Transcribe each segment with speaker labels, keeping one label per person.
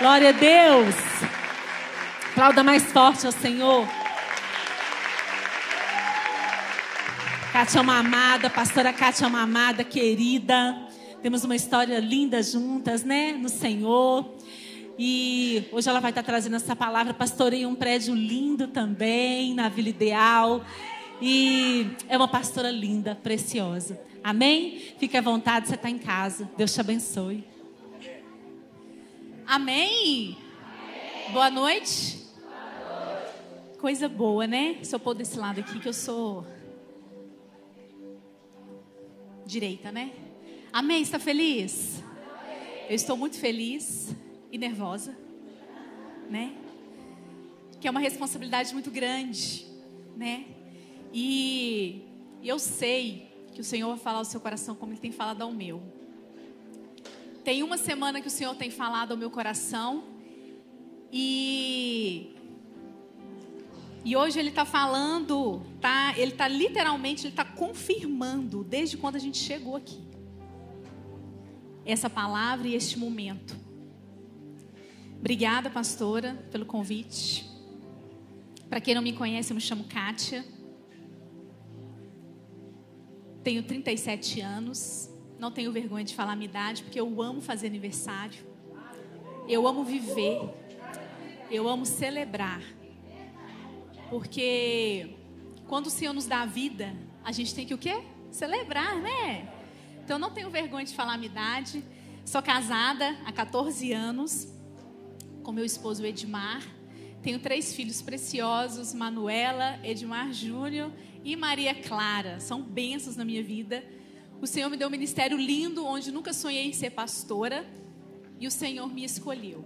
Speaker 1: Glória a Deus. Aplauda mais forte ao Senhor. Kátia é uma amada, pastora Kátia é uma amada, querida. Temos uma história linda juntas, né? No Senhor. E hoje ela vai estar trazendo essa palavra. Pastorei um prédio lindo também, na Vila Ideal. E é uma pastora linda, preciosa. Amém? Fique à vontade, você está em casa. Deus te abençoe. Amém? Amém. Boa, noite. Boa noite. Coisa boa, né? Se eu pôr desse lado aqui, que eu sou direita, né? Amém? Está feliz? Amém. Eu estou muito feliz e nervosa, né? Que é uma responsabilidade muito grande, né? E eu sei que o Senhor vai falar ao seu coração como Ele tem falado ao meu. Tem uma semana que o Senhor tem falado ao meu coração. E e hoje ele está falando, tá? Ele está literalmente, ele está confirmando desde quando a gente chegou aqui essa palavra e este momento. Obrigada, pastora, pelo convite. Para quem não me conhece, eu me chamo Kátia. Tenho 37 anos. Não tenho vergonha de falar a minha idade, porque eu amo fazer aniversário. Eu amo viver. Eu amo celebrar. Porque quando o Senhor nos dá a vida, a gente tem que o quê? Celebrar, né? Então não tenho vergonha de falar a minha idade. Sou casada há 14 anos com meu esposo Edmar. Tenho três filhos preciosos, Manuela, Edmar Júnior e Maria Clara. São bênçãos na minha vida. O Senhor me deu um ministério lindo, onde nunca sonhei em ser pastora, e o Senhor me escolheu.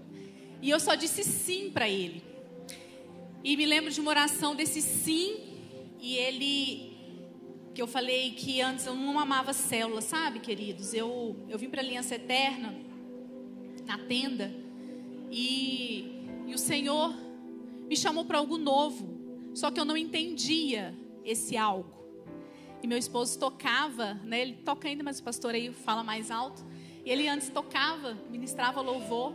Speaker 1: E eu só disse sim para Ele. E me lembro de uma oração desse sim, e Ele, que eu falei que antes eu não amava célula, sabe, queridos? Eu, eu vim para a Aliança Eterna, na tenda, e, e o Senhor me chamou para algo novo, só que eu não entendia esse algo. E meu esposo tocava, né? Ele toca ainda, mas o pastor aí fala mais alto. E ele antes tocava, ministrava louvor.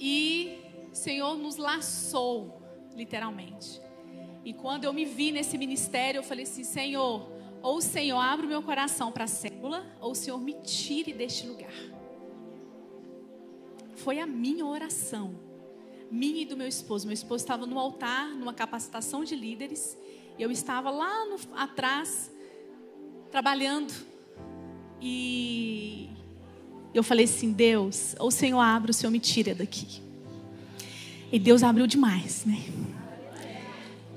Speaker 1: E o Senhor nos laçou, literalmente. E quando eu me vi nesse ministério, eu falei assim: Senhor, ou o Senhor abre o meu coração para a célula, ou o Senhor me tire deste lugar. Foi a minha oração, minha e do meu esposo. Meu esposo estava no altar, numa capacitação de líderes, e eu estava lá no, atrás trabalhando. E eu falei assim: Deus, ou o Senhor abre, ou o Senhor me tira daqui. E Deus abriu demais, né?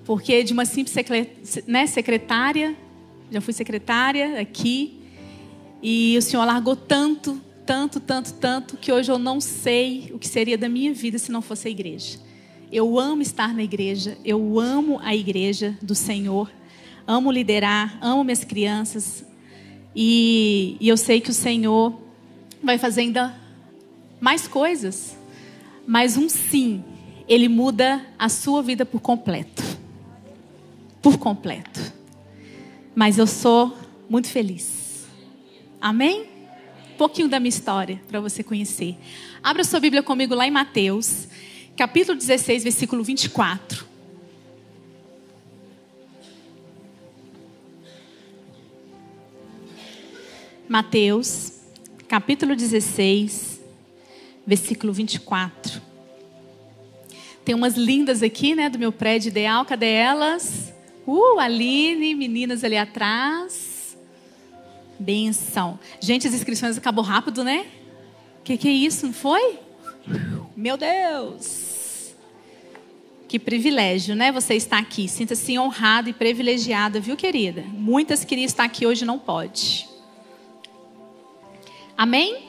Speaker 1: Porque de uma simples né, secretária, já fui secretária aqui, e o Senhor largou tanto, tanto, tanto, tanto, que hoje eu não sei o que seria da minha vida se não fosse a igreja. Eu amo estar na igreja, eu amo a igreja do Senhor amo liderar, amo minhas crianças. E, e eu sei que o Senhor vai fazer ainda mais coisas. Mas um sim, ele muda a sua vida por completo. Por completo. Mas eu sou muito feliz. Amém? Um pouquinho da minha história para você conhecer. Abra sua Bíblia comigo lá em Mateus, capítulo 16, versículo 24. Mateus, capítulo 16, versículo 24. Tem umas lindas aqui, né, do meu prédio ideal. Cadê elas? Uh, Aline, meninas ali atrás. Benção. Gente, as inscrições acabou rápido, né? Que, que é isso, não foi? Meu Deus! Que privilégio, né? Você está aqui. Sinta-se honrada e privilegiada, viu, querida? Muitas queriam estar aqui hoje, não pode. Amém?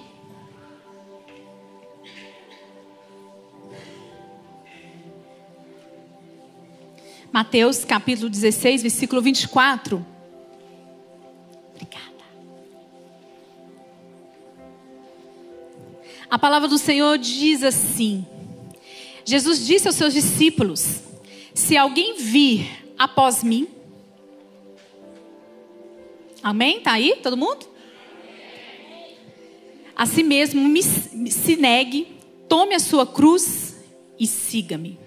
Speaker 1: Mateus capítulo 16, versículo 24. Obrigada. A palavra do Senhor diz assim: Jesus disse aos seus discípulos: Se alguém vir após mim, Amém? Tá aí? Todo mundo? A si mesmo me, se negue, tome a sua cruz e siga-me.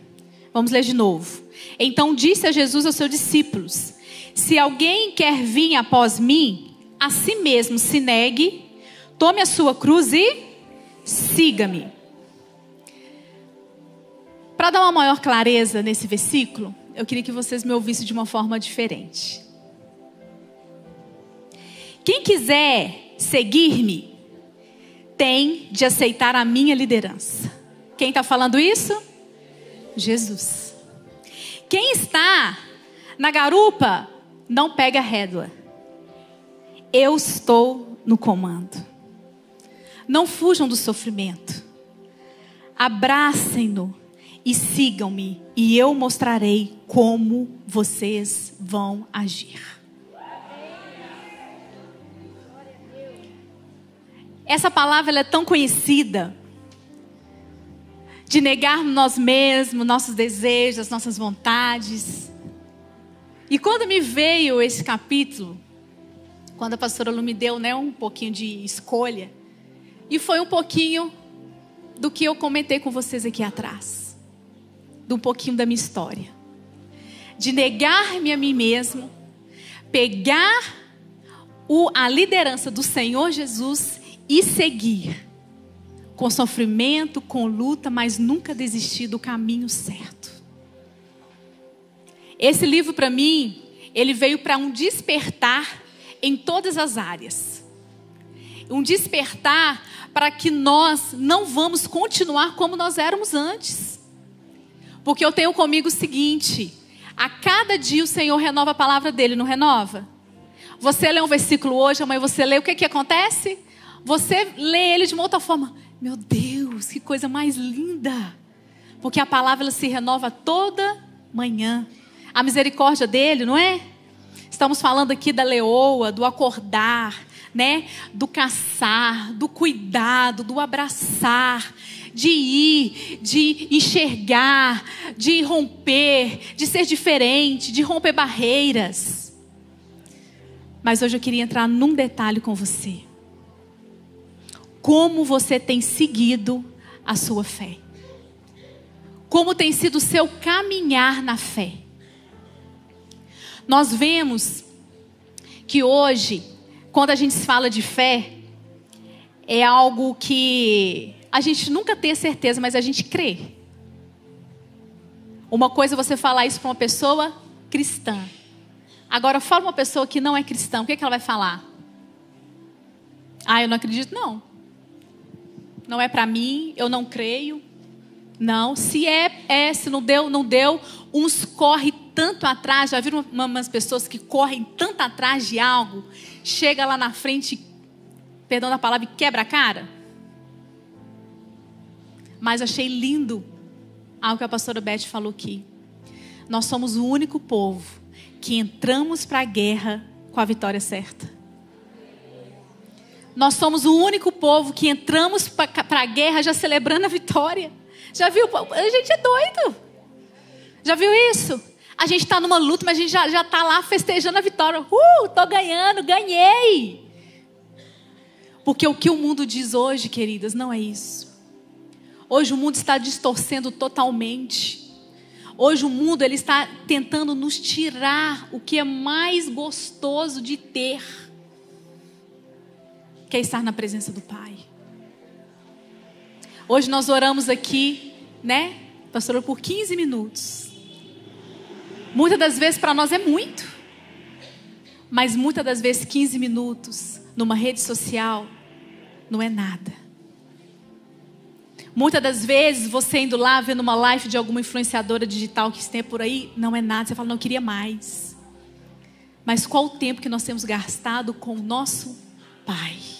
Speaker 1: Vamos ler de novo. Então disse a Jesus aos seus discípulos: Se alguém quer vir após mim, a si mesmo se negue, tome a sua cruz e siga-me. Para dar uma maior clareza nesse versículo, eu queria que vocês me ouvissem de uma forma diferente. Quem quiser seguir-me, tem de aceitar a minha liderança. Quem está falando isso? Jesus. Quem está na garupa, não pega rédua. Eu estou no comando. Não fujam do sofrimento. Abracem-no e sigam-me, e eu mostrarei como vocês vão agir. Essa palavra é tão conhecida de negar nós mesmos, nossos desejos, nossas vontades. E quando me veio esse capítulo, quando a pastora Lu me deu né, um pouquinho de escolha, e foi um pouquinho do que eu comentei com vocês aqui atrás, de um pouquinho da minha história, de negar-me a mim mesmo, pegar o, a liderança do Senhor Jesus e seguir com sofrimento, com luta, mas nunca desistir do caminho certo. Esse livro para mim, ele veio para um despertar em todas as áreas. Um despertar para que nós não vamos continuar como nós éramos antes. Porque eu tenho comigo o seguinte: a cada dia o Senhor renova a palavra dele, não renova? Você lê um versículo hoje, amanhã você lê, o que, que acontece? Você lê ele de uma outra forma. Meu Deus, que coisa mais linda. Porque a palavra se renova toda manhã. A misericórdia dele, não é? Estamos falando aqui da leoa, do acordar, né? Do caçar, do cuidado, do abraçar, de ir, de enxergar, de romper, de ser diferente, de romper barreiras. Mas hoje eu queria entrar num detalhe com você como você tem seguido a sua fé. Como tem sido o seu caminhar na fé. Nós vemos que hoje, quando a gente fala de fé, é algo que a gente nunca tem certeza, mas a gente crê. Uma coisa é você falar isso para uma pessoa cristã. Agora, fala uma pessoa que não é cristã, o que, é que ela vai falar? Ah, eu não acredito, não não é para mim, eu não creio. Não, se é, é, se não deu, não deu. Uns correm tanto atrás, já viram umas pessoas que correm tanto atrás de algo, chega lá na frente, perdão da palavra, quebra a cara? Mas achei lindo algo que a pastora Beth falou aqui. Nós somos o único povo que entramos para a guerra com a vitória certa. Nós somos o único povo que entramos para a guerra já celebrando a vitória. Já viu? A gente é doido. Já viu isso? A gente está numa luta, mas a gente já está lá festejando a vitória. Uh, tô ganhando, ganhei. Porque o que o mundo diz hoje, queridas, não é isso. Hoje o mundo está distorcendo totalmente. Hoje o mundo ele está tentando nos tirar o que é mais gostoso de ter quer estar na presença do Pai. Hoje nós oramos aqui, né, pastor, por 15 minutos. Muitas das vezes para nós é muito, mas muitas das vezes 15 minutos numa rede social não é nada. Muitas das vezes você indo lá vendo uma live de alguma influenciadora digital que tem por aí, não é nada. Você fala, não queria mais. Mas qual o tempo que nós temos gastado com o nosso Pai?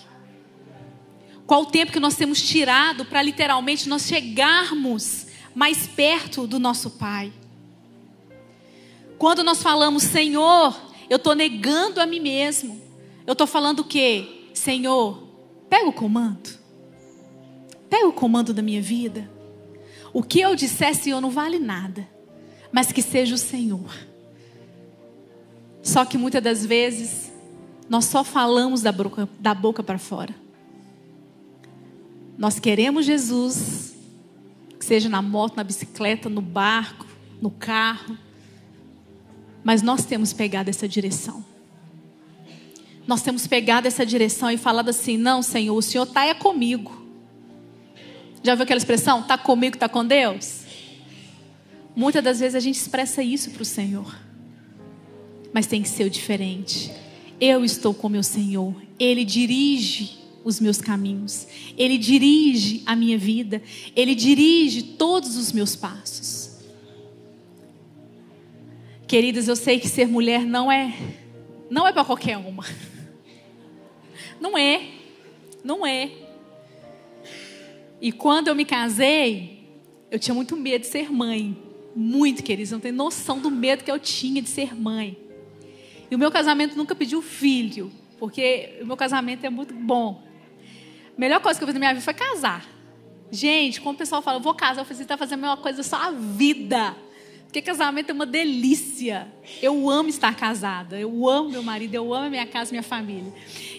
Speaker 1: Qual o tempo que nós temos tirado para literalmente nós chegarmos mais perto do nosso Pai? Quando nós falamos, Senhor, eu estou negando a mim mesmo. Eu estou falando o quê? Senhor, pega o comando. Pega o comando da minha vida. O que eu disser, Senhor, não vale nada. Mas que seja o Senhor. Só que muitas das vezes, nós só falamos da boca, da boca para fora. Nós queremos Jesus, que seja na moto, na bicicleta, no barco, no carro. Mas nós temos pegado essa direção. Nós temos pegado essa direção e falado assim: não, Senhor, o Senhor está é comigo. Já viu aquela expressão? Está comigo, está com Deus? Muitas das vezes a gente expressa isso para o Senhor. Mas tem que ser o diferente. Eu estou com meu Senhor. Ele dirige os meus caminhos. Ele dirige a minha vida. Ele dirige todos os meus passos. Queridas, eu sei que ser mulher não é não é para qualquer uma. Não é. Não é. E quando eu me casei, eu tinha muito medo de ser mãe. Muito, queridos. Não tem noção do medo que eu tinha de ser mãe. E o meu casamento nunca pediu filho, porque o meu casamento é muito bom. A melhor coisa que eu fiz na minha vida foi casar. Gente, quando o pessoal fala, eu vou casar, eu falei, você está fazendo a mesma coisa só a vida. Porque casamento é uma delícia. Eu amo estar casada. Eu amo meu marido, eu amo a minha casa, minha família.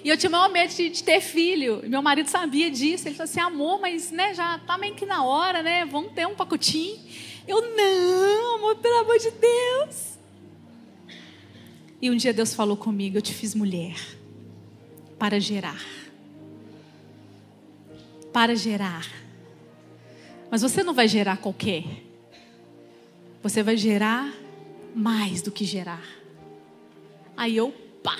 Speaker 1: E eu tinha o maior medo de, de, ter filho. Meu marido sabia disso. Ele falou assim: amor, mas né, já tá meio que na hora, né? Vamos ter um pacotinho. Eu, não, amor, pelo amor de Deus. E um dia Deus falou comigo: Eu te fiz mulher para gerar. Para gerar. Mas você não vai gerar qualquer você vai gerar mais do que gerar. Aí eu, pá,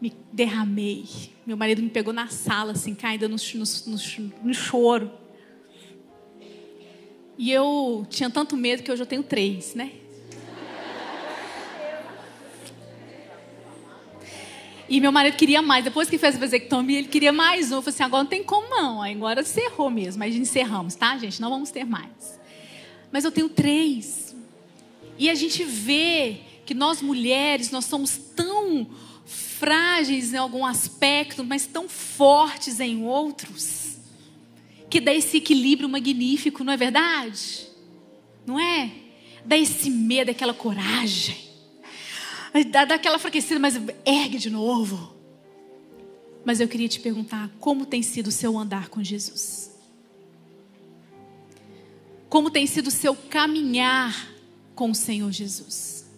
Speaker 1: me derramei. Meu marido me pegou na sala, assim, caída no, no, no, no choro. E eu tinha tanto medo que hoje eu tenho três, né? E meu marido queria mais. Depois que fez a vasectomia, ele queria mais um. Eu falei assim, agora não tem como não. Agora encerrou mesmo. Aí encerramos, tá, gente? Não vamos ter mais mas eu tenho três. E a gente vê que nós mulheres, nós somos tão frágeis em algum aspecto, mas tão fortes em outros, que dá esse equilíbrio magnífico, não é verdade? Não é? Dá esse medo, aquela coragem, dá, aquela fraquecida, mas ergue de novo. Mas eu queria te perguntar, como tem sido o seu andar com Jesus? Como tem sido o seu caminhar com o Senhor Jesus?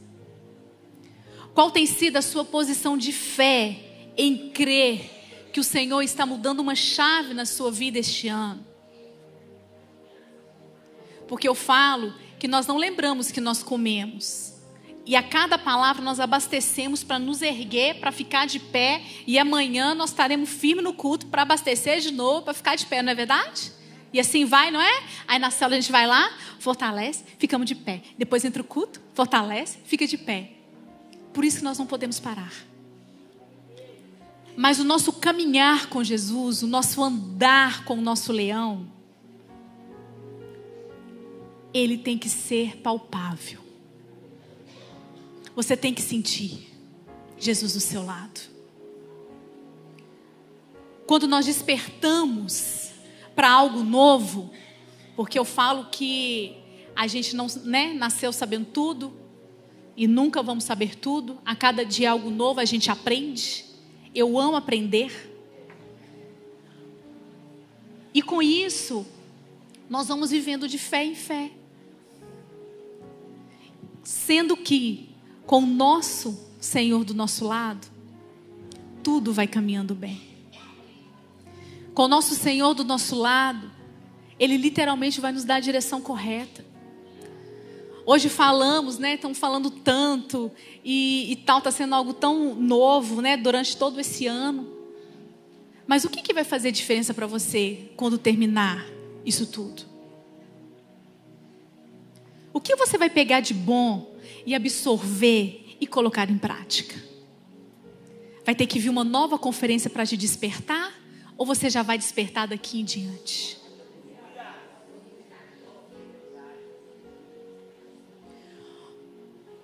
Speaker 1: Qual tem sido a sua posição de fé em crer que o Senhor está mudando uma chave na sua vida este ano? Porque eu falo que nós não lembramos que nós comemos. E a cada palavra nós abastecemos para nos erguer, para ficar de pé. E amanhã nós estaremos firmes no culto para abastecer de novo, para ficar de pé, não é verdade? E assim vai, não é? Aí na célula a gente vai lá, fortalece, ficamos de pé. Depois entra o culto, fortalece, fica de pé. Por isso que nós não podemos parar. Mas o nosso caminhar com Jesus, o nosso andar com o nosso leão, ele tem que ser palpável. Você tem que sentir Jesus do seu lado. Quando nós despertamos para algo novo, porque eu falo que a gente não né, nasceu sabendo tudo e nunca vamos saber tudo. A cada dia algo novo a gente aprende. Eu amo aprender. E com isso, nós vamos vivendo de fé em fé. Sendo que, com o nosso Senhor do nosso lado, tudo vai caminhando bem com o nosso Senhor do nosso lado, Ele literalmente vai nos dar a direção correta. Hoje falamos, né? Estamos falando tanto e, e tal, está sendo algo tão novo, né? Durante todo esse ano. Mas o que, que vai fazer diferença para você quando terminar isso tudo? O que você vai pegar de bom e absorver e colocar em prática? Vai ter que vir uma nova conferência para te despertar? Ou você já vai despertar daqui em diante?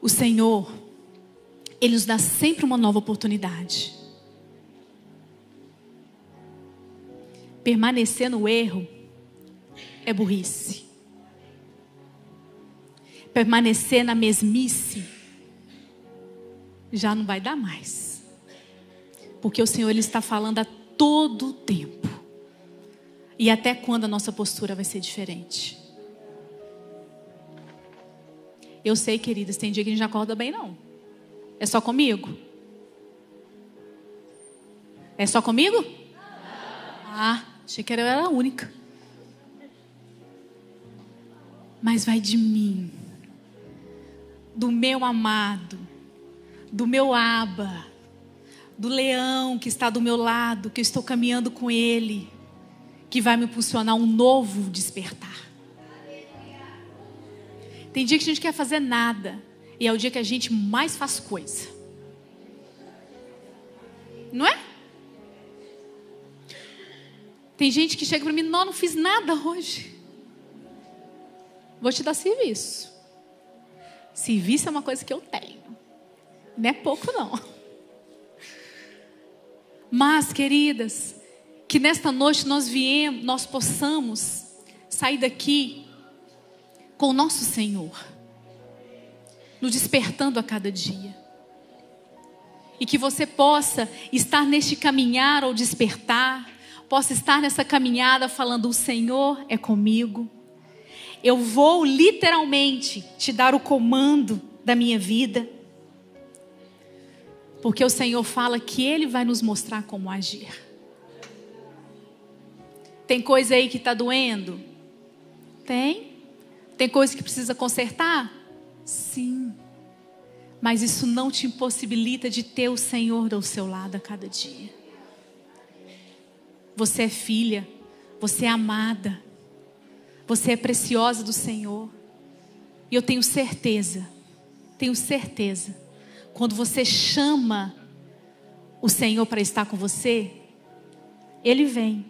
Speaker 1: O Senhor, Ele nos dá sempre uma nova oportunidade. Permanecer no erro é burrice. Permanecer na mesmice já não vai dar mais. Porque o Senhor ele está falando a todo tempo. E até quando a nossa postura vai ser diferente? Eu sei, queridas, tem dia que a gente não acorda bem, não. É só comigo? É só comigo? Ah, achei que eu era a única. Mas vai de mim, do meu amado, do meu aba, do leão que está do meu lado, que eu estou caminhando com ele, que vai me impulsionar um novo despertar. Tem dia que a gente quer fazer nada, e é o dia que a gente mais faz coisa. Não é? Tem gente que chega para mim, não, não fiz nada hoje. Vou te dar serviço. Serviço é uma coisa que eu tenho. Não é pouco, não. Mas, queridas, que nesta noite nós viemos, nós possamos sair daqui com o nosso Senhor, nos despertando a cada dia. E que você possa estar neste caminhar ou despertar, possa estar nessa caminhada falando: O Senhor é comigo. Eu vou literalmente te dar o comando da minha vida. Porque o Senhor fala que Ele vai nos mostrar como agir. Tem coisa aí que está doendo? Tem. Tem coisa que precisa consertar? Sim. Mas isso não te impossibilita de ter o Senhor ao seu lado a cada dia. Você é filha, você é amada, você é preciosa do Senhor. E eu tenho certeza, tenho certeza quando você chama o Senhor para estar com você, Ele vem.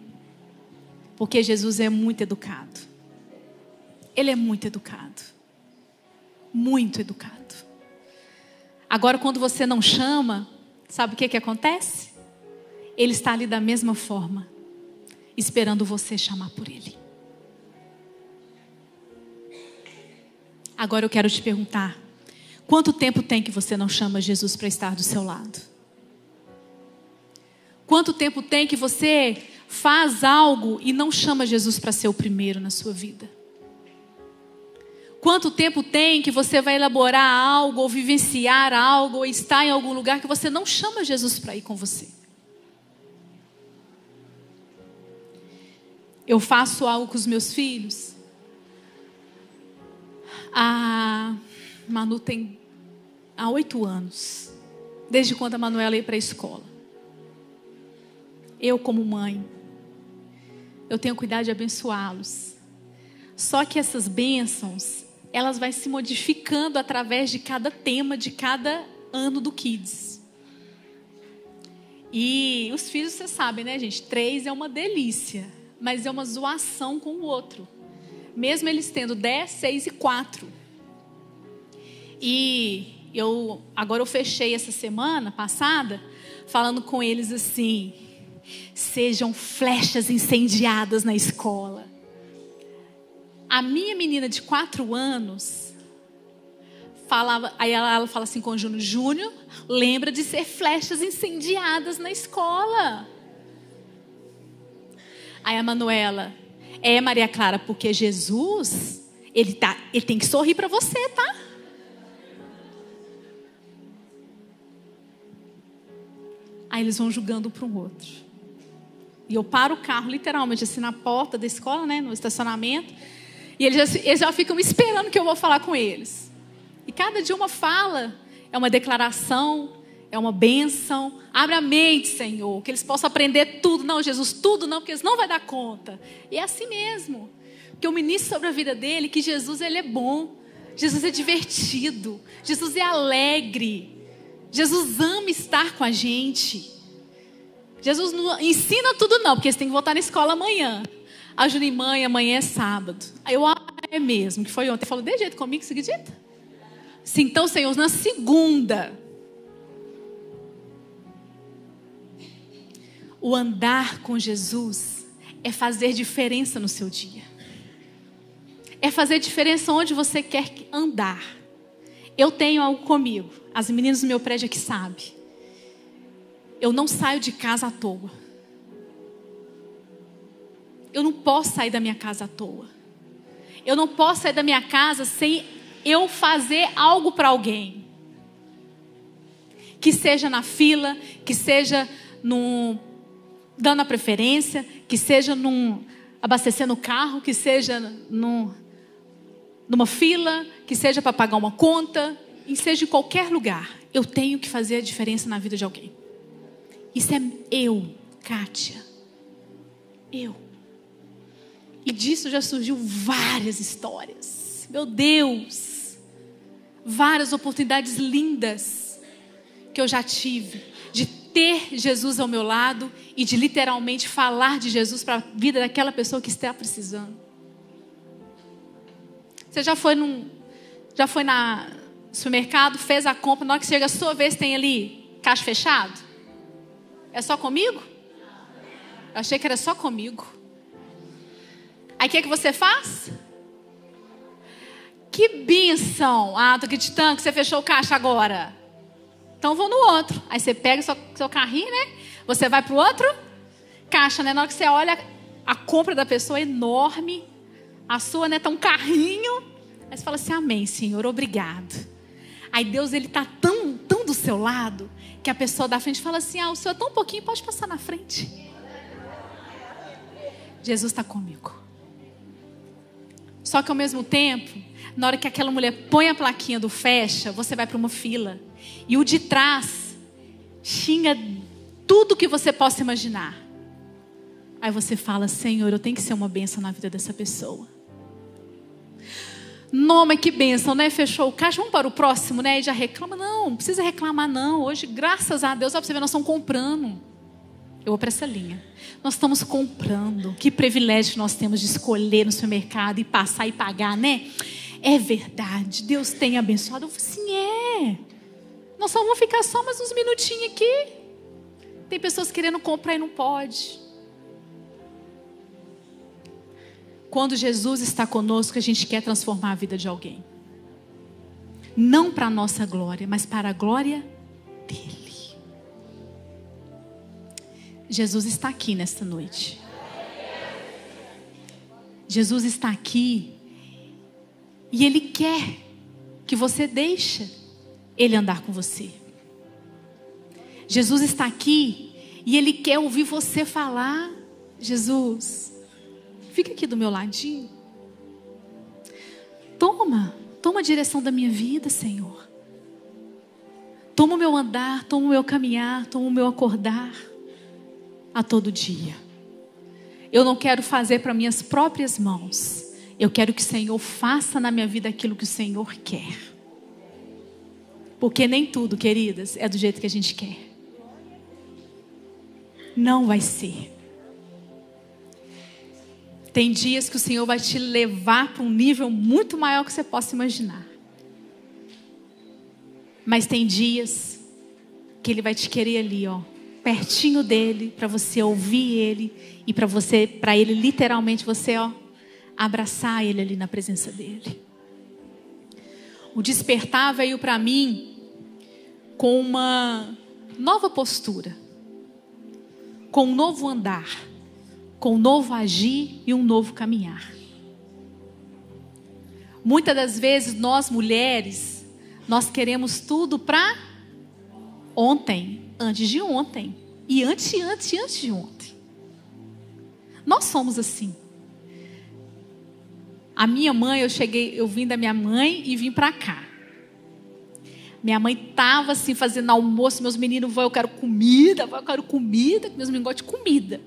Speaker 1: Porque Jesus é muito educado. Ele é muito educado. Muito educado. Agora, quando você não chama, sabe o que, que acontece? Ele está ali da mesma forma, esperando você chamar por Ele. Agora eu quero te perguntar: Quanto tempo tem que você não chama Jesus para estar do seu lado? Quanto tempo tem que você faz algo e não chama Jesus para ser o primeiro na sua vida? Quanto tempo tem que você vai elaborar algo, ou vivenciar algo, ou estar em algum lugar que você não chama Jesus para ir com você? Eu faço algo com os meus filhos. A Manu tem há oito anos, desde quando a Manuela ia para a escola. Eu, como mãe, eu tenho cuidado de abençoá-los. Só que essas bênçãos, elas vão se modificando através de cada tema de cada ano do Kids. E os filhos, você sabe, né, gente? Três é uma delícia, mas é uma zoação com o outro. Mesmo eles tendo dez, seis e quatro. E eu agora eu fechei essa semana passada falando com eles assim: sejam flechas incendiadas na escola. A minha menina de quatro anos falava, aí ela, ela fala assim com o Júnior: Júnior, lembra de ser flechas incendiadas na escola. Aí a Manuela, é Maria Clara, porque Jesus, ele tá, ele tem que sorrir para você, tá? Aí eles vão julgando para um outro. E eu paro o carro, literalmente, assim, na porta da escola, né, no estacionamento. E eles já, eles já ficam esperando que eu vou falar com eles. E cada dia uma fala é uma declaração, é uma bênção. Abre a mente, Senhor, que eles possam aprender tudo. Não, Jesus, tudo não, porque eles não vão dar conta. E é assim mesmo. Que eu ministro sobre a vida dele que Jesus ele é bom. Jesus é divertido. Jesus é alegre. Jesus ama estar com a gente. Jesus não ensina tudo não, porque você tem que voltar na escola amanhã. A Juni, mãe, amanhã é sábado. Aí eu, ah, é mesmo, que foi ontem. Falou, de jeito comigo, você acredita? Se então, Senhor, na segunda, o andar com Jesus é fazer diferença no seu dia. É fazer diferença onde você quer andar. Eu tenho algo comigo. As meninas do meu prédio aqui sabem. Eu não saio de casa à toa. Eu não posso sair da minha casa à toa. Eu não posso sair da minha casa sem eu fazer algo para alguém. Que seja na fila, que seja num, dando a preferência, que seja num abastecendo o carro, que seja num, numa fila, que seja para pagar uma conta, e seja em qualquer lugar. Eu tenho que fazer a diferença na vida de alguém. Isso é eu, Kátia. Eu. E disso já surgiu várias histórias. Meu Deus! Várias oportunidades lindas que eu já tive de ter Jesus ao meu lado e de literalmente falar de Jesus para a vida daquela pessoa que está precisando. Você já foi num já foi na supermercado, fez a compra, na hora que chega a sua vez tem ali caixa fechado? É só comigo? Eu achei que era só comigo. Aí o que, é que você faz? Que benção! Ah, tô acreditando que você fechou o caixa agora. Então vou no outro. Aí você pega o seu, seu carrinho, né? Você vai pro outro caixa, né? Na hora que você olha, a compra da pessoa é enorme. A sua, né, tá um carrinho. Aí você fala assim: Amém, Senhor, obrigado. Aí Deus, ele tá tão, tão do seu lado, que a pessoa da frente fala assim: Ah, o senhor é tão pouquinho, pode passar na frente. Jesus está comigo. Só que ao mesmo tempo, na hora que aquela mulher põe a plaquinha do fecha, você vai para uma fila. E o de trás xinga tudo que você possa imaginar. Aí você fala: Senhor, eu tenho que ser uma bênção na vida dessa pessoa. Nome que bênção, né? Fechou o caixa, vamos para o próximo, né? E já reclama. Não, não precisa reclamar, não. Hoje, graças a Deus, ó, você ver, nós estamos comprando. Eu vou para essa linha. Nós estamos comprando. Que privilégio nós temos de escolher no supermercado e passar e pagar, né? É verdade. Deus tem abençoado. Eu sim, é. Nós só vamos ficar só mais uns minutinhos aqui. Tem pessoas querendo comprar e não pode. Quando Jesus está conosco, a gente quer transformar a vida de alguém. Não para a nossa glória, mas para a glória dele. Jesus está aqui nesta noite. Jesus está aqui e Ele quer que você deixe Ele andar com você. Jesus está aqui e Ele quer ouvir você falar. Jesus, fica aqui do meu ladinho. Toma, toma a direção da minha vida, Senhor. Toma o meu andar, toma o meu caminhar, toma o meu acordar a todo dia. Eu não quero fazer para minhas próprias mãos. Eu quero que o Senhor faça na minha vida aquilo que o Senhor quer. Porque nem tudo, queridas, é do jeito que a gente quer. Não vai ser. Tem dias que o Senhor vai te levar para um nível muito maior que você possa imaginar. Mas tem dias que Ele vai te querer ali, ó, pertinho dele, para você ouvir ele e para você, para ele literalmente você, ó, abraçar ele ali na presença dele. O despertar veio para mim com uma nova postura, com um novo andar, com um novo agir e um novo caminhar. Muitas das vezes nós mulheres, nós queremos tudo para ontem, antes de ontem. E antes, antes, antes de ontem. Nós somos assim. A minha mãe, eu cheguei, eu vim da minha mãe e vim para cá. Minha mãe tava assim fazendo almoço, meus meninos vão, eu quero comida, eu quero comida, meus meninos gostam de comida.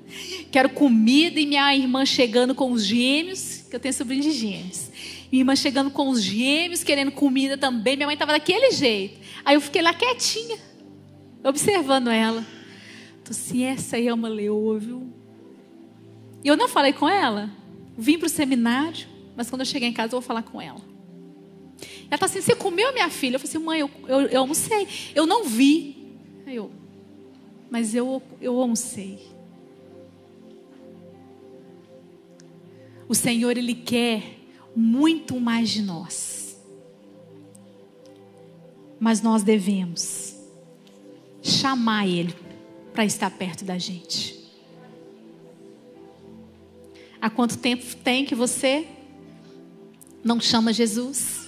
Speaker 1: Quero comida e minha irmã chegando com os gêmeos, que eu tenho sobrinho de gêmeos. Minha irmã chegando com os gêmeos, querendo comida também. Minha mãe tava daquele jeito. Aí eu fiquei lá quietinha observando ela. Tô assim, essa aí é uma leoa, viu? E eu não falei com ela. Vim para o seminário, mas quando eu cheguei em casa eu vou falar com ela. Ela está assim: Você comeu, minha filha? Eu falei assim: Mãe, eu, eu, eu almocei. Eu não vi. Aí eu, mas eu, eu almocei. O Senhor, Ele quer muito mais de nós. Mas nós devemos chamar Ele para estar perto da gente. Há quanto tempo tem que você não chama Jesus?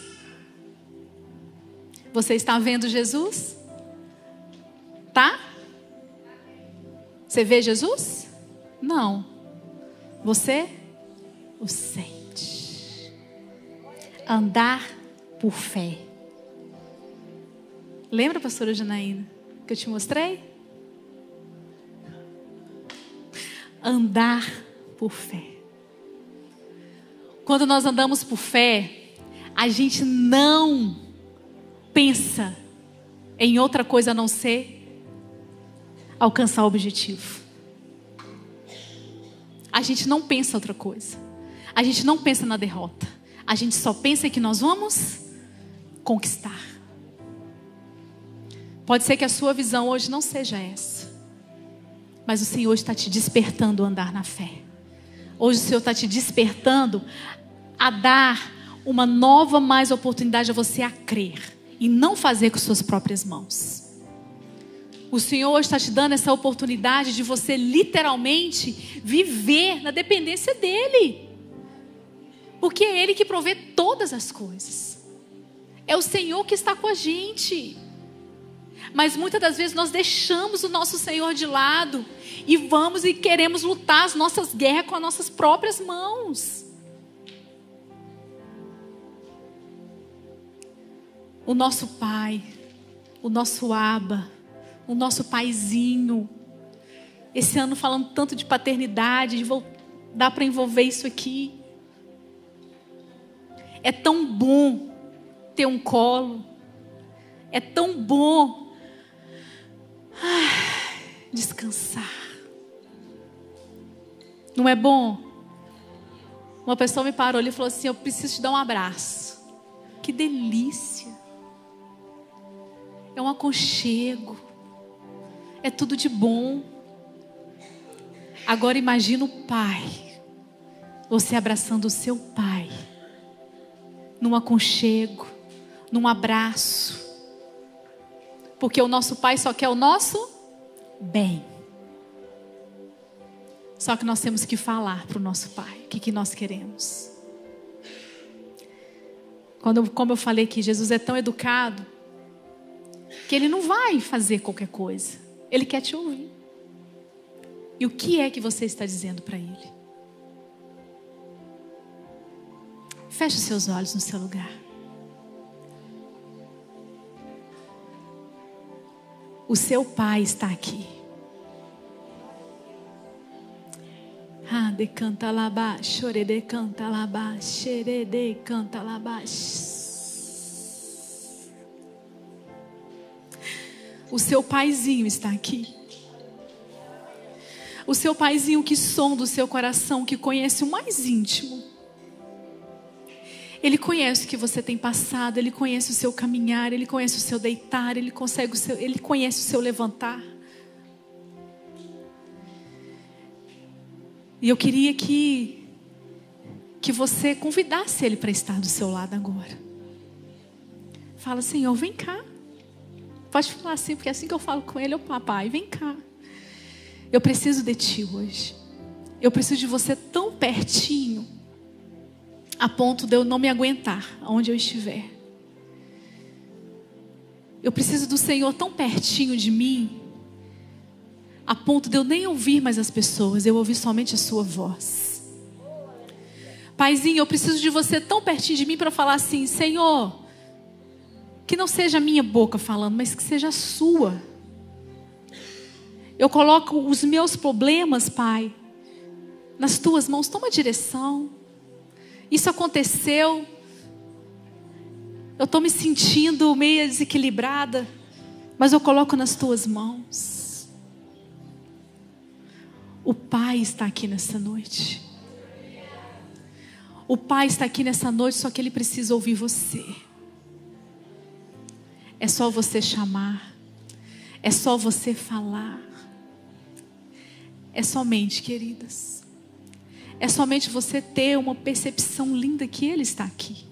Speaker 1: Você está vendo Jesus? Tá? Você vê Jesus? Não. Você o sente. Andar por fé. Lembra, pastora Janaína, que eu te mostrei? Andar por fé. Quando nós andamos por fé, a gente não pensa em outra coisa a não ser alcançar o objetivo. A gente não pensa outra coisa. A gente não pensa na derrota. A gente só pensa que nós vamos conquistar. Pode ser que a sua visão hoje não seja essa. Mas o Senhor está te despertando a andar na fé. Hoje o Senhor está te despertando a dar uma nova mais oportunidade a você a crer e não fazer com suas próprias mãos. O Senhor está te dando essa oportunidade de você literalmente viver na dependência dEle. Porque é Ele que provê todas as coisas. É o Senhor que está com a gente. Mas muitas das vezes nós deixamos o nosso Senhor de lado e vamos e queremos lutar as nossas guerras com as nossas próprias mãos. O nosso Pai, o nosso Aba, o nosso Paizinho. Esse ano falando tanto de paternidade, de dá para envolver isso aqui. É tão bom ter um colo. É tão bom descansar. Não é bom? Uma pessoa me parou ali e falou assim: Eu preciso te dar um abraço. Que delícia. É um aconchego. É tudo de bom. Agora imagina o pai. Você abraçando o seu pai. Num aconchego, num abraço. Porque o nosso pai só quer o nosso bem. Só que nós temos que falar para o nosso pai o que, que nós queremos. Quando, como eu falei que Jesus é tão educado, que ele não vai fazer qualquer coisa. Ele quer te ouvir. E o que é que você está dizendo para ele? Feche seus olhos no seu lugar. O seu pai está aqui. Ah, de canta labá, chore de canta labá, xere de canta labá. O seu paizinho está aqui. O seu paizinho que sonda o seu coração, que conhece o mais íntimo. Ele conhece o que você tem passado, ele conhece o seu caminhar, ele conhece o seu deitar, ele consegue o seu, ele conhece o seu levantar. E eu queria que que você convidasse ele para estar do seu lado agora. Fala, Senhor, vem cá. Pode falar assim, porque assim que eu falo com ele, o papai, vem cá. Eu preciso de ti hoje. Eu preciso de você tão pertinho, a ponto de eu não me aguentar onde eu estiver. Eu preciso do Senhor tão pertinho de mim, a ponto de eu nem ouvir mais as pessoas, eu ouvir somente a sua voz. Paizinho, eu preciso de você tão pertinho de mim para falar assim: Senhor, que não seja a minha boca falando, mas que seja a sua. Eu coloco os meus problemas, Pai, nas tuas mãos. Toma direção. Isso aconteceu. Eu estou me sentindo meio desequilibrada, mas eu coloco nas tuas mãos. O Pai está aqui nessa noite. O Pai está aqui nessa noite, só que Ele precisa ouvir você. É só você chamar. É só você falar. É somente, queridas. É somente você ter uma percepção linda que Ele está aqui.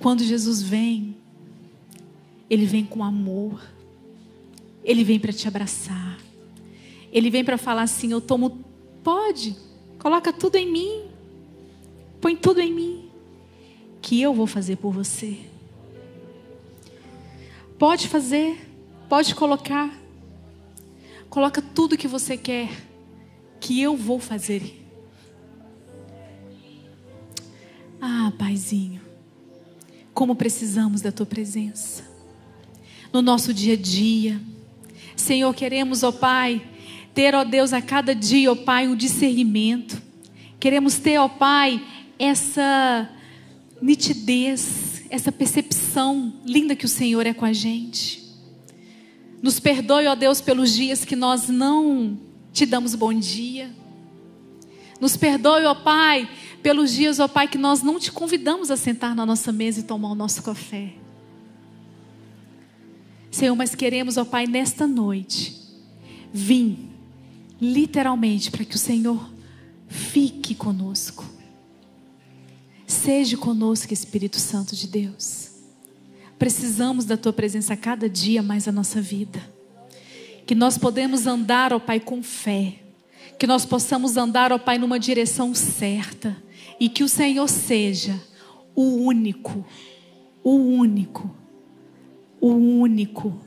Speaker 1: Quando Jesus vem, Ele vem com amor. Ele vem para te abraçar. Ele vem para falar assim: Eu tomo, pode, coloca tudo em mim, põe tudo em mim, que eu vou fazer por você. Pode fazer, pode colocar, coloca tudo que você quer, que eu vou fazer. Ah, Paizinho, como precisamos da tua presença no nosso dia a dia. Senhor, queremos, ó Pai, ter, ó Deus, a cada dia, ó Pai, um discernimento. Queremos ter, ó Pai, essa nitidez, essa percepção linda que o Senhor é com a gente. Nos perdoe, ó Deus, pelos dias que nós não te damos bom dia. Nos perdoe, ó Pai, pelos dias, ó Pai, que nós não te convidamos a sentar na nossa mesa e tomar o nosso café. Senhor, mas queremos, ó Pai, nesta noite, vir literalmente para que o Senhor fique conosco. Seja conosco, Espírito Santo de Deus. Precisamos da tua presença cada dia mais a nossa vida. Que nós podemos andar, ó Pai, com fé. Que nós possamos andar, ó Pai, numa direção certa. E que o Senhor seja o único, o único, o único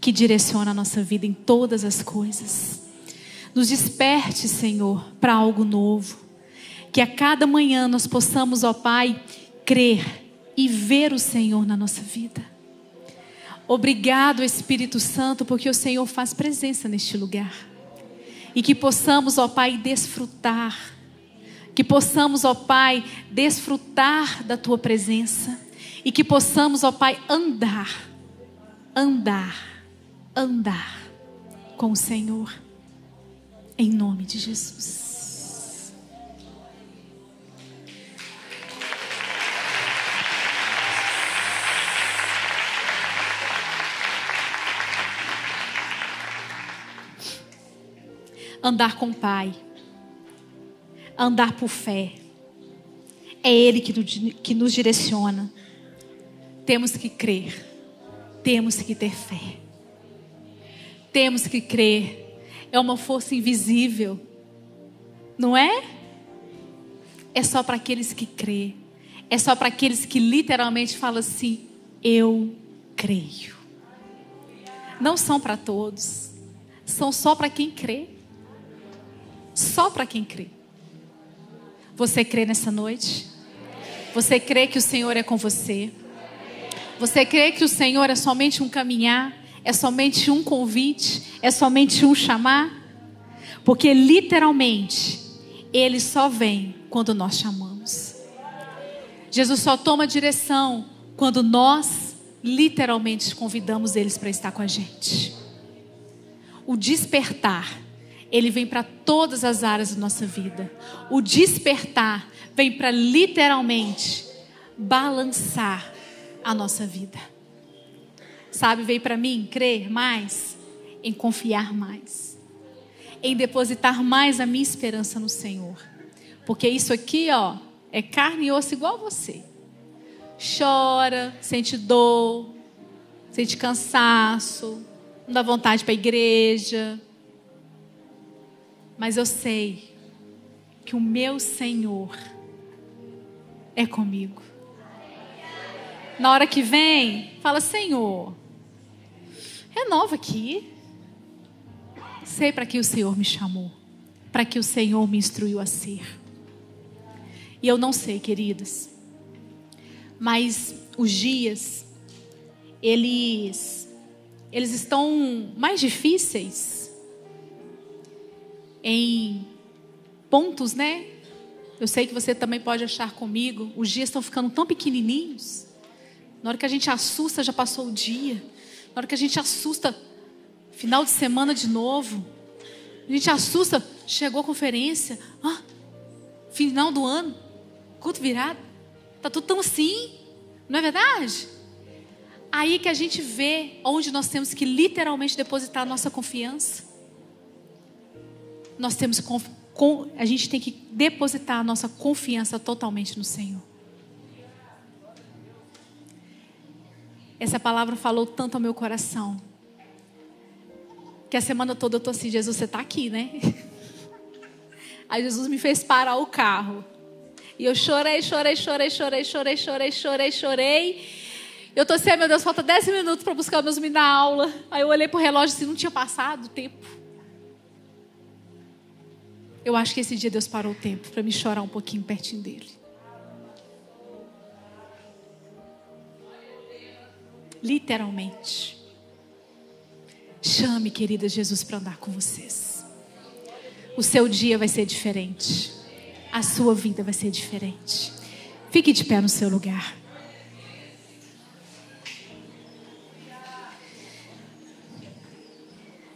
Speaker 1: que direciona a nossa vida em todas as coisas. Nos desperte, Senhor, para algo novo. Que a cada manhã nós possamos, ó Pai, crer e ver o Senhor na nossa vida. Obrigado, Espírito Santo, porque o Senhor faz presença neste lugar. E que possamos, ó Pai, desfrutar. Que possamos, ó Pai, desfrutar da tua presença. E que possamos, ó Pai, andar, andar, andar com o Senhor. Em nome de Jesus. Andar com o Pai. Andar por fé. É Ele que, nos direciona. Temos que crer. Temos que ter fé. Temos que crer é uma força invisível. Não é? É só para aqueles que crê. É só para aqueles que literalmente falam assim: Eu creio. Não são para todos. São só para quem crê. Só para quem crê. Você crê nessa noite? Você crê que o Senhor é com você? Você crê que o Senhor é somente um caminhar? É somente um convite? É somente um chamar? Porque literalmente, Ele só vem quando nós chamamos. Jesus só toma direção quando nós literalmente convidamos eles para estar com a gente. O despertar, ele vem para todas as áreas da nossa vida. O despertar vem para literalmente balançar a nossa vida. Sabe, veio para mim crer mais, em confiar mais, em depositar mais a minha esperança no Senhor. Porque isso aqui, ó, é carne e osso igual você. Chora, sente dor, sente cansaço, não dá vontade para a igreja. Mas eu sei que o meu Senhor é comigo. Na hora que vem, fala: Senhor, renova aqui. Sei para que o Senhor me chamou, para que o Senhor me instruiu a ser. E eu não sei, queridas, mas os dias, eles, eles estão mais difíceis em pontos, né? Eu sei que você também pode achar comigo, os dias estão ficando tão pequenininhos. Na hora que a gente assusta, já passou o dia. Na hora que a gente assusta, final de semana de novo. A gente assusta, chegou a conferência. Ah, final do ano, culto virado. Tá tudo tão assim. Não é verdade? Aí que a gente vê onde nós temos que literalmente depositar a nossa confiança. Nós temos a gente tem que depositar a nossa confiança totalmente no Senhor. Essa palavra falou tanto ao meu coração. Que a semana toda eu tô assim, Jesus, você está aqui, né? Aí Jesus me fez parar o carro. E eu chorei, chorei, chorei, chorei, chorei, chorei, chorei, chorei. Eu tô assim, meu Deus, falta 10 minutos para buscar meus meninos na aula. Aí eu olhei pro relógio assim, não tinha passado o tempo. Eu acho que esse dia Deus parou o tempo para me chorar um pouquinho pertinho dele. Literalmente. Chame, querida Jesus, para andar com vocês. O seu dia vai ser diferente. A sua vida vai ser diferente. Fique de pé no seu lugar.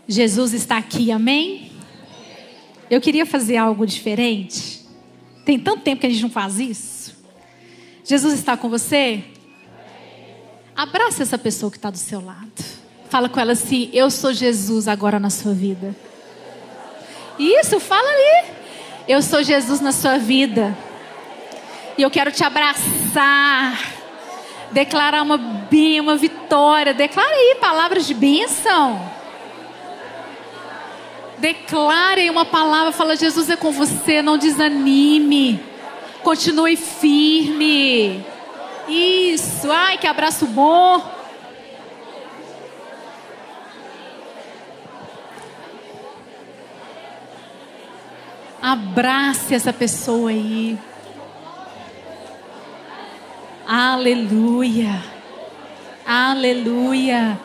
Speaker 1: Jesus está aqui, amém? Eu queria fazer algo diferente. Tem tanto tempo que a gente não faz isso. Jesus está com você? Abraça essa pessoa que está do seu lado. Fala com ela assim: Eu sou Jesus agora na sua vida. Isso, fala ali. Eu sou Jesus na sua vida. E eu quero te abraçar. Declarar uma uma vitória. Declara aí palavras de bênção. Declarem uma palavra. Fala, Jesus é com você. Não desanime. Continue firme. Isso. Ai, que abraço bom. Abrace essa pessoa aí. Aleluia. Aleluia.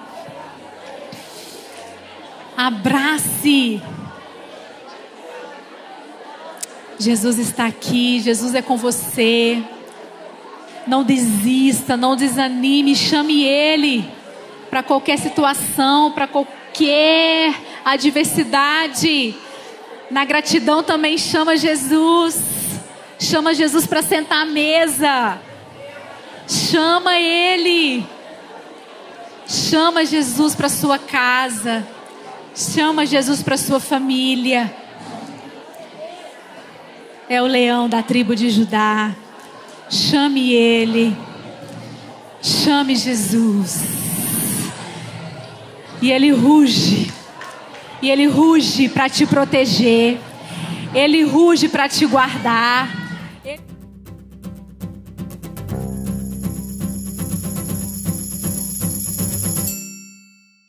Speaker 1: Abrace. Jesus está aqui, Jesus é com você. Não desista, não desanime, chame Ele para qualquer situação, para qualquer adversidade. Na gratidão também chama Jesus. Chama Jesus para sentar à mesa. Chama Ele. Chama Jesus para sua casa. Chama Jesus para sua família. É o leão da tribo de Judá. Chame ele. Chame Jesus. E ele ruge. E ele ruge para te proteger. Ele ruge para te guardar.